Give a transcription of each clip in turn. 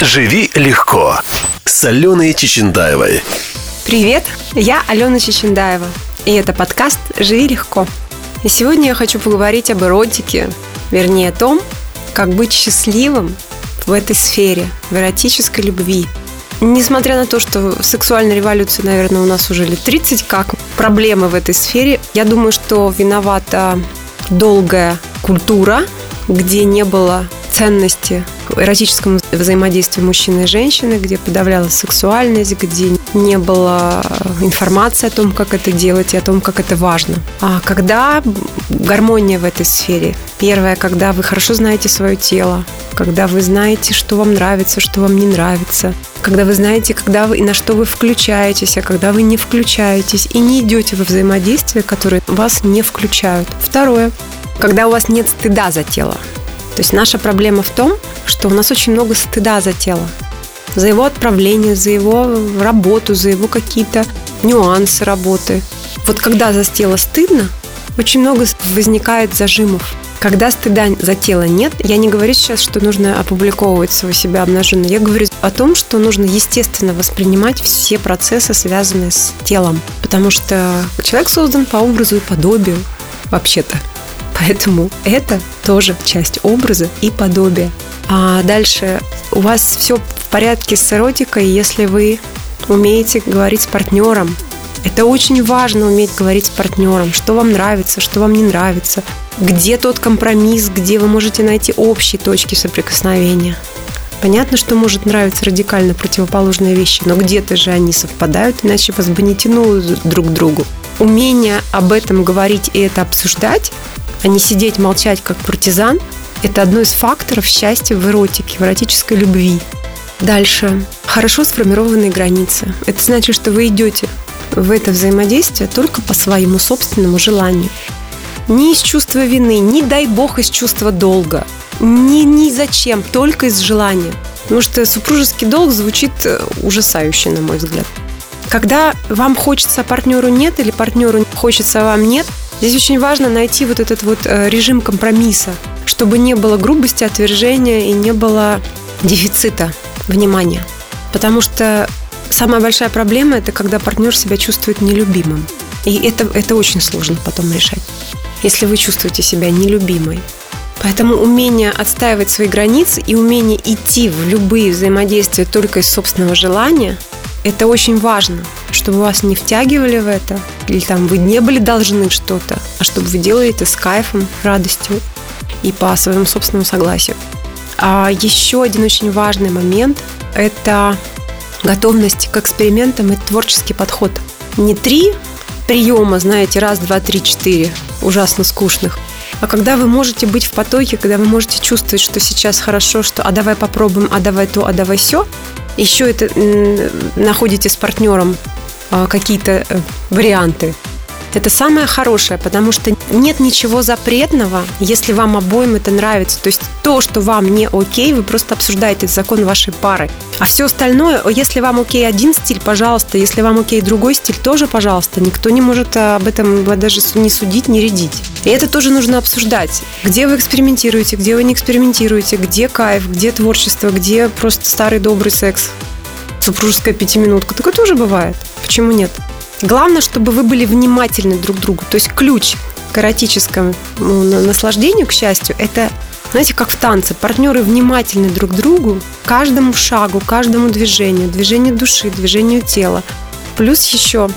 «Живи легко» с Аленой Чечендаевой. Привет, я Алена Чечендаева, и это подкаст «Живи легко». И сегодня я хочу поговорить об эротике, вернее о том, как быть счастливым в этой сфере, в эротической любви. Несмотря на то, что сексуальная революция, наверное, у нас уже лет 30, как проблемы в этой сфере, я думаю, что виновата долгая культура, где не было ценности эротическому взаимодействию мужчины и женщины, где подавлялась сексуальность, где не было информации о том, как это делать и о том, как это важно. А когда гармония в этой сфере? Первое, когда вы хорошо знаете свое тело, когда вы знаете, что вам нравится, что вам не нравится, когда вы знаете, когда вы и на что вы включаетесь, а когда вы не включаетесь и не идете во взаимодействие, которые вас не включают. Второе, когда у вас нет стыда за тело. То есть наша проблема в том, что у нас очень много стыда за тело. За его отправление, за его работу, за его какие-то нюансы работы. Вот когда за тело стыдно, очень много возникает зажимов. Когда стыда за тело нет, я не говорю сейчас, что нужно опубликовывать своего себя обнаженно. Я говорю о том, что нужно естественно воспринимать все процессы, связанные с телом. Потому что человек создан по образу и подобию, вообще-то. Поэтому это тоже часть образа и подобия. А дальше у вас все в порядке с эротикой, если вы умеете говорить с партнером. Это очень важно уметь говорить с партнером, что вам нравится, что вам не нравится, где тот компромисс, где вы можете найти общие точки соприкосновения. Понятно, что может нравиться радикально противоположные вещи, но где-то же они совпадают, иначе вас бы не тянуло друг к другу. Умение об этом говорить и это обсуждать а не сидеть молчать как партизан, это одно из факторов счастья в эротике, в эротической любви. Дальше. Хорошо сформированные границы. Это значит, что вы идете в это взаимодействие только по своему собственному желанию. Не из чувства вины, не дай бог из чувства долга. Ни, ни зачем, только из желания. Потому что супружеский долг звучит э, ужасающе, на мой взгляд. Когда вам хочется, а партнеру нет, или партнеру хочется, а вам нет – Здесь очень важно найти вот этот вот э, режим компромисса, чтобы не было грубости, отвержения и не было дефицита внимания. Потому что самая большая проблема – это когда партнер себя чувствует нелюбимым. И это, это очень сложно потом решать, если вы чувствуете себя нелюбимой. Поэтому умение отстаивать свои границы и умение идти в любые взаимодействия только из собственного желания – это очень важно – чтобы вас не втягивали в это, или там вы не были должны что-то, а чтобы вы делали это с кайфом, радостью и по своему собственному согласию. А еще один очень важный момент – это готовность к экспериментам и творческий подход. Не три приема, знаете, раз, два, три, четыре, ужасно скучных, а когда вы можете быть в потоке, когда вы можете чувствовать, что сейчас хорошо, что а давай попробуем, а давай то, а давай все, еще это находите с партнером а, какие-то э, варианты. Это самое хорошее, потому что нет ничего запретного, если вам обоим это нравится. То есть то, что вам не окей, вы просто обсуждаете закон вашей пары. А все остальное, если вам окей один стиль, пожалуйста, если вам окей другой стиль, тоже, пожалуйста. Никто не может э, об этом даже не судить, не рядить. И это тоже нужно обсуждать. Где вы экспериментируете, где вы не экспериментируете, где кайф, где творчество, где просто старый добрый секс супружеская пятиминутка. Такое тоже бывает. Почему нет? Главное, чтобы вы были внимательны друг к другу. То есть ключ к эротическому ну, наслаждению, к счастью, это, знаете, как в танце. Партнеры внимательны друг другу, каждому шагу, каждому движению, движению души, движению тела. Плюс еще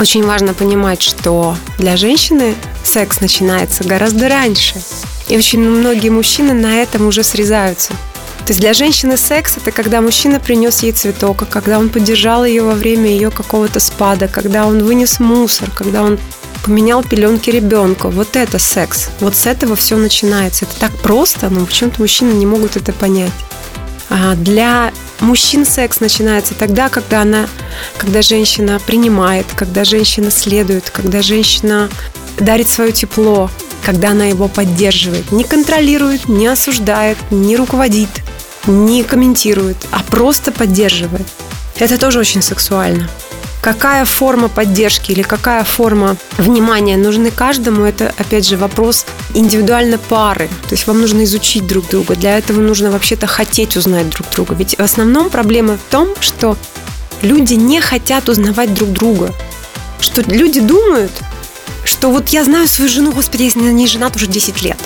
очень важно понимать, что для женщины секс начинается гораздо раньше. И очень многие мужчины на этом уже срезаются. То есть для женщины секс это когда мужчина принес ей цветок, а когда он поддержал ее во время ее какого-то спада, когда он вынес мусор, когда он поменял пеленки ребенку. Вот это секс. Вот с этого все начинается. Это так просто, но почему-то мужчины не могут это понять. А для мужчин секс начинается тогда, когда она, когда женщина принимает, когда женщина следует, когда женщина дарит свое тепло, когда она его поддерживает, не контролирует, не осуждает, не руководит, не комментирует, а просто поддерживает. Это тоже очень сексуально. Какая форма поддержки или какая форма внимания нужны каждому, это, опять же, вопрос индивидуально пары. То есть вам нужно изучить друг друга. Для этого нужно вообще-то хотеть узнать друг друга. Ведь в основном проблема в том, что люди не хотят узнавать друг друга. Что люди думают, что вот я знаю свою жену, господи, на ней женат уже 10 лет.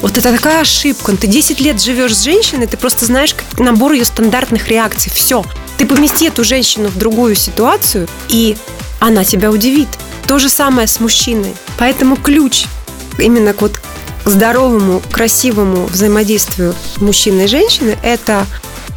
Вот это такая ошибка. Ты 10 лет живешь с женщиной, ты просто знаешь набор ее стандартных реакций. Все. Ты помести эту женщину в другую ситуацию, и она тебя удивит. То же самое с мужчиной. Поэтому ключ именно к вот к здоровому, красивому взаимодействию мужчины и женщины – это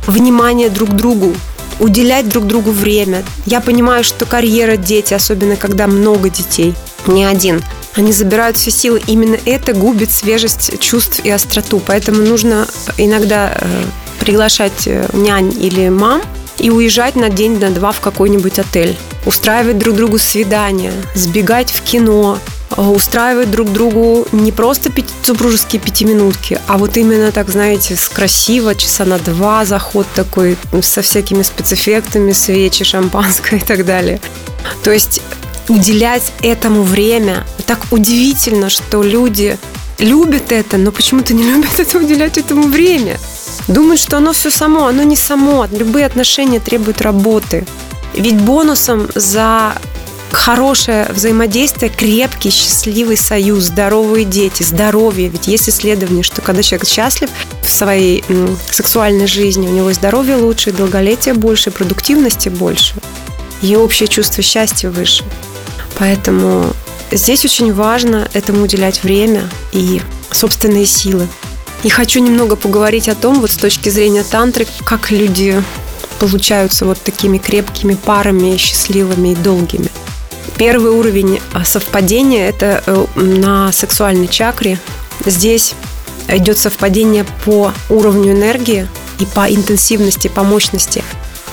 внимание друг другу, уделять друг другу время. Я понимаю, что карьера, дети, особенно когда много детей, не один, они забирают все силы. Именно это губит свежесть чувств и остроту. Поэтому нужно иногда э, приглашать э, нянь или мам и уезжать на день, на два в какой-нибудь отель. Устраивать друг другу свидания, сбегать в кино, э, устраивать друг другу не просто пяти, супружеские пятиминутки, а вот именно так, знаете, с красиво, часа на два заход такой, со всякими спецэффектами, свечи, шампанское и так далее. То есть уделять этому время. Так удивительно, что люди любят это, но почему-то не любят это уделять этому время. Думают, что оно все само, оно не само. Любые отношения требуют работы. Ведь бонусом за хорошее взаимодействие, крепкий, счастливый союз, здоровые дети, здоровье. Ведь есть исследование, что когда человек счастлив в своей сексуальной жизни, у него здоровье лучше, долголетие больше, продуктивности больше, и общее чувство счастья выше. Поэтому здесь очень важно этому уделять время и собственные силы. И хочу немного поговорить о том, вот с точки зрения тантры, как люди получаются вот такими крепкими парами, счастливыми и долгими. Первый уровень а, совпадения – это э, на сексуальной чакре. Здесь идет совпадение по уровню энергии и по интенсивности, по мощности.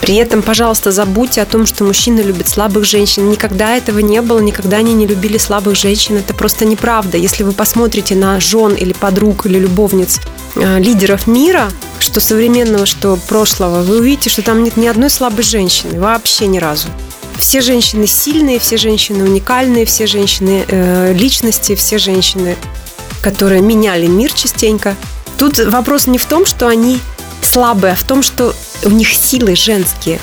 При этом, пожалуйста, забудьте о том, что мужчины любят слабых женщин. Никогда этого не было, никогда они не любили слабых женщин. Это просто неправда. Если вы посмотрите на жен или подруг или любовниц э, лидеров мира, что современного, что прошлого, вы увидите, что там нет ни одной слабой женщины, вообще ни разу. Все женщины сильные, все женщины уникальные, все женщины э, личности, все женщины, которые меняли мир частенько. Тут вопрос не в том, что они слабые, а в том, что у них силы женские.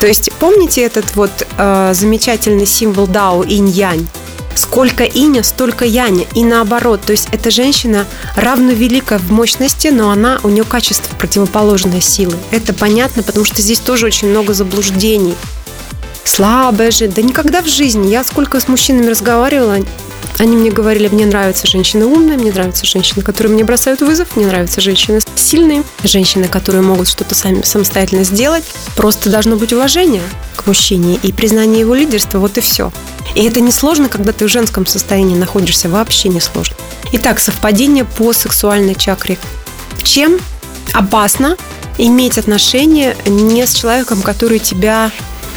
То есть помните этот вот э, замечательный символ Дао инь-янь? Сколько иня, столько яня. И наоборот, то есть эта женщина равновелика в мощности, но она, у нее качество противоположной силы. Это понятно, потому что здесь тоже очень много заблуждений. Слабая же, да никогда в жизни. Я сколько с мужчинами разговаривала, они мне говорили, мне нравятся женщины умные, мне нравятся женщины, которые мне бросают вызов, мне нравятся женщины сильные, женщины, которые могут что-то сами самостоятельно сделать. Просто должно быть уважение к мужчине и признание его лидерства, вот и все. И это не сложно, когда ты в женском состоянии находишься, вообще не сложно. Итак, совпадение по сексуальной чакре. Чем опасно иметь отношения не с человеком, который тебя,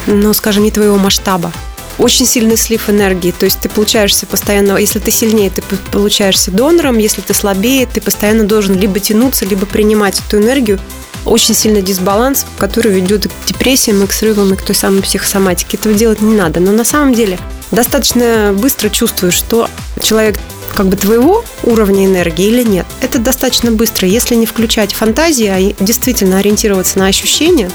ну, скажем, не твоего масштаба очень сильный слив энергии. То есть ты получаешься постоянно, если ты сильнее, ты получаешься донором, если ты слабее, ты постоянно должен либо тянуться, либо принимать эту энергию. Очень сильный дисбаланс, который ведет к депрессиям и к срывам, и к той самой психосоматике. Этого делать не надо. Но на самом деле достаточно быстро чувствуешь, что человек как бы твоего уровня энергии или нет. Это достаточно быстро. Если не включать фантазии, а действительно ориентироваться на ощущения,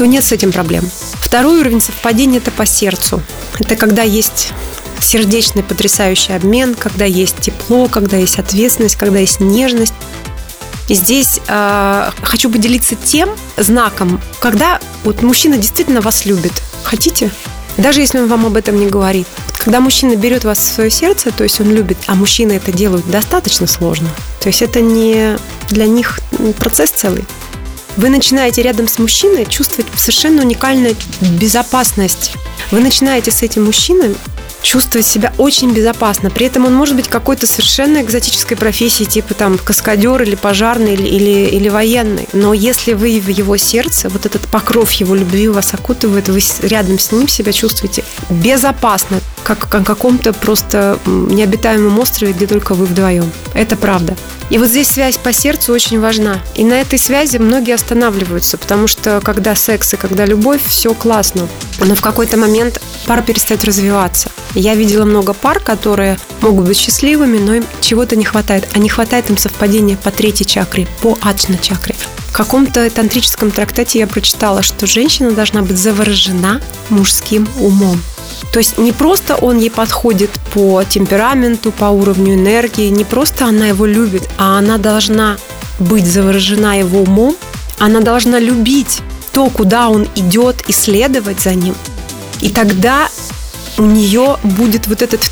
то нет с этим проблем. Второй уровень совпадения – это по сердцу. Это когда есть сердечный потрясающий обмен, когда есть тепло, когда есть ответственность, когда есть нежность. И здесь э, хочу поделиться тем знаком, когда вот мужчина действительно вас любит. Хотите? Даже если он вам об этом не говорит. Когда мужчина берет вас в свое сердце, то есть он любит, а мужчины это делают достаточно сложно. То есть это не для них процесс целый вы начинаете рядом с мужчиной чувствовать совершенно уникальную безопасность. Вы начинаете с этим мужчиной чувствовать себя очень безопасно. При этом он может быть какой-то совершенно экзотической профессии, типа там каскадер или пожарный или, или, или военный. Но если вы в его сердце, вот этот покров его любви вас окутывает, вы рядом с ним себя чувствуете безопасно, как на каком-то просто необитаемом острове, где только вы вдвоем. Это правда. И вот здесь связь по сердцу очень важна. И на этой связи многие останавливаются, потому что когда секс и когда любовь, все классно. Но в какой-то момент пара перестает развиваться. Я видела много пар, которые могут быть счастливыми, но им чего-то не хватает. А не хватает им совпадения по третьей чакре, по аджна чакре. В каком-то тантрическом трактате я прочитала, что женщина должна быть заворожена мужским умом. То есть не просто он ей подходит по темпераменту, по уровню энергии, не просто она его любит, а она должна быть заворожена его умом, она должна любить то, куда он идет, и следовать за ним. И тогда у нее будет вот этот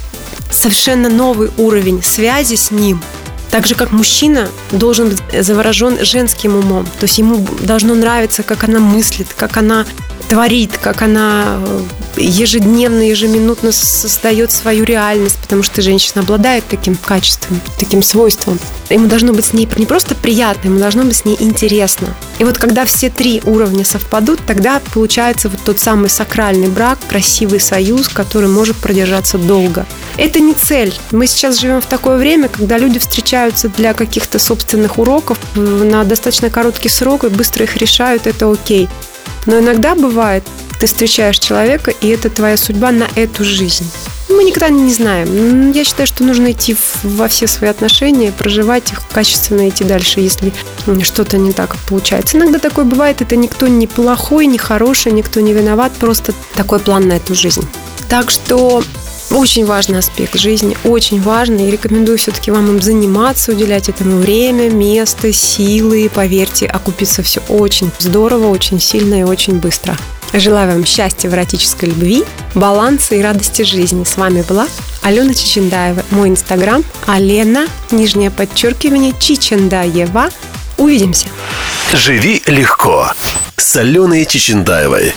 совершенно новый уровень связи с ним. Так же, как мужчина должен быть заворожен женским умом. То есть ему должно нравиться, как она мыслит, как она творит, как она э, ежедневно, ежеминутно создает свою реальность, потому что женщина обладает таким качеством, таким свойством. Ему должно быть с ней не просто приятно, ему должно быть с ней интересно. И вот когда все три уровня совпадут, тогда получается вот тот самый сакральный брак, красивый союз, который может продержаться долго. Это не цель. Мы сейчас живем в такое время, когда люди встречаются для каких-то собственных уроков на достаточно короткий срок и быстро их решают, это окей. Но иногда бывает, ты встречаешь человека, и это твоя судьба на эту жизнь. Мы никогда не знаем. Я считаю, что нужно идти во все свои отношения, проживать их, качественно идти дальше, если что-то не так получается. Иногда такое бывает, это никто не плохой, не хороший, никто не виноват, просто такой план на эту жизнь. Так что очень важный аспект жизни, очень важный. И рекомендую все-таки вам им заниматься, уделять этому время, место, силы. Поверьте, окупится все очень здорово, очень сильно и очень быстро. Желаю вам счастья в эротической любви, баланса и радости жизни. С вами была Алена Чечендаева. Мой инстаграм Алена, нижнее подчеркивание, Чечендаева. Увидимся. Живи легко с Аленой Чечендаевой.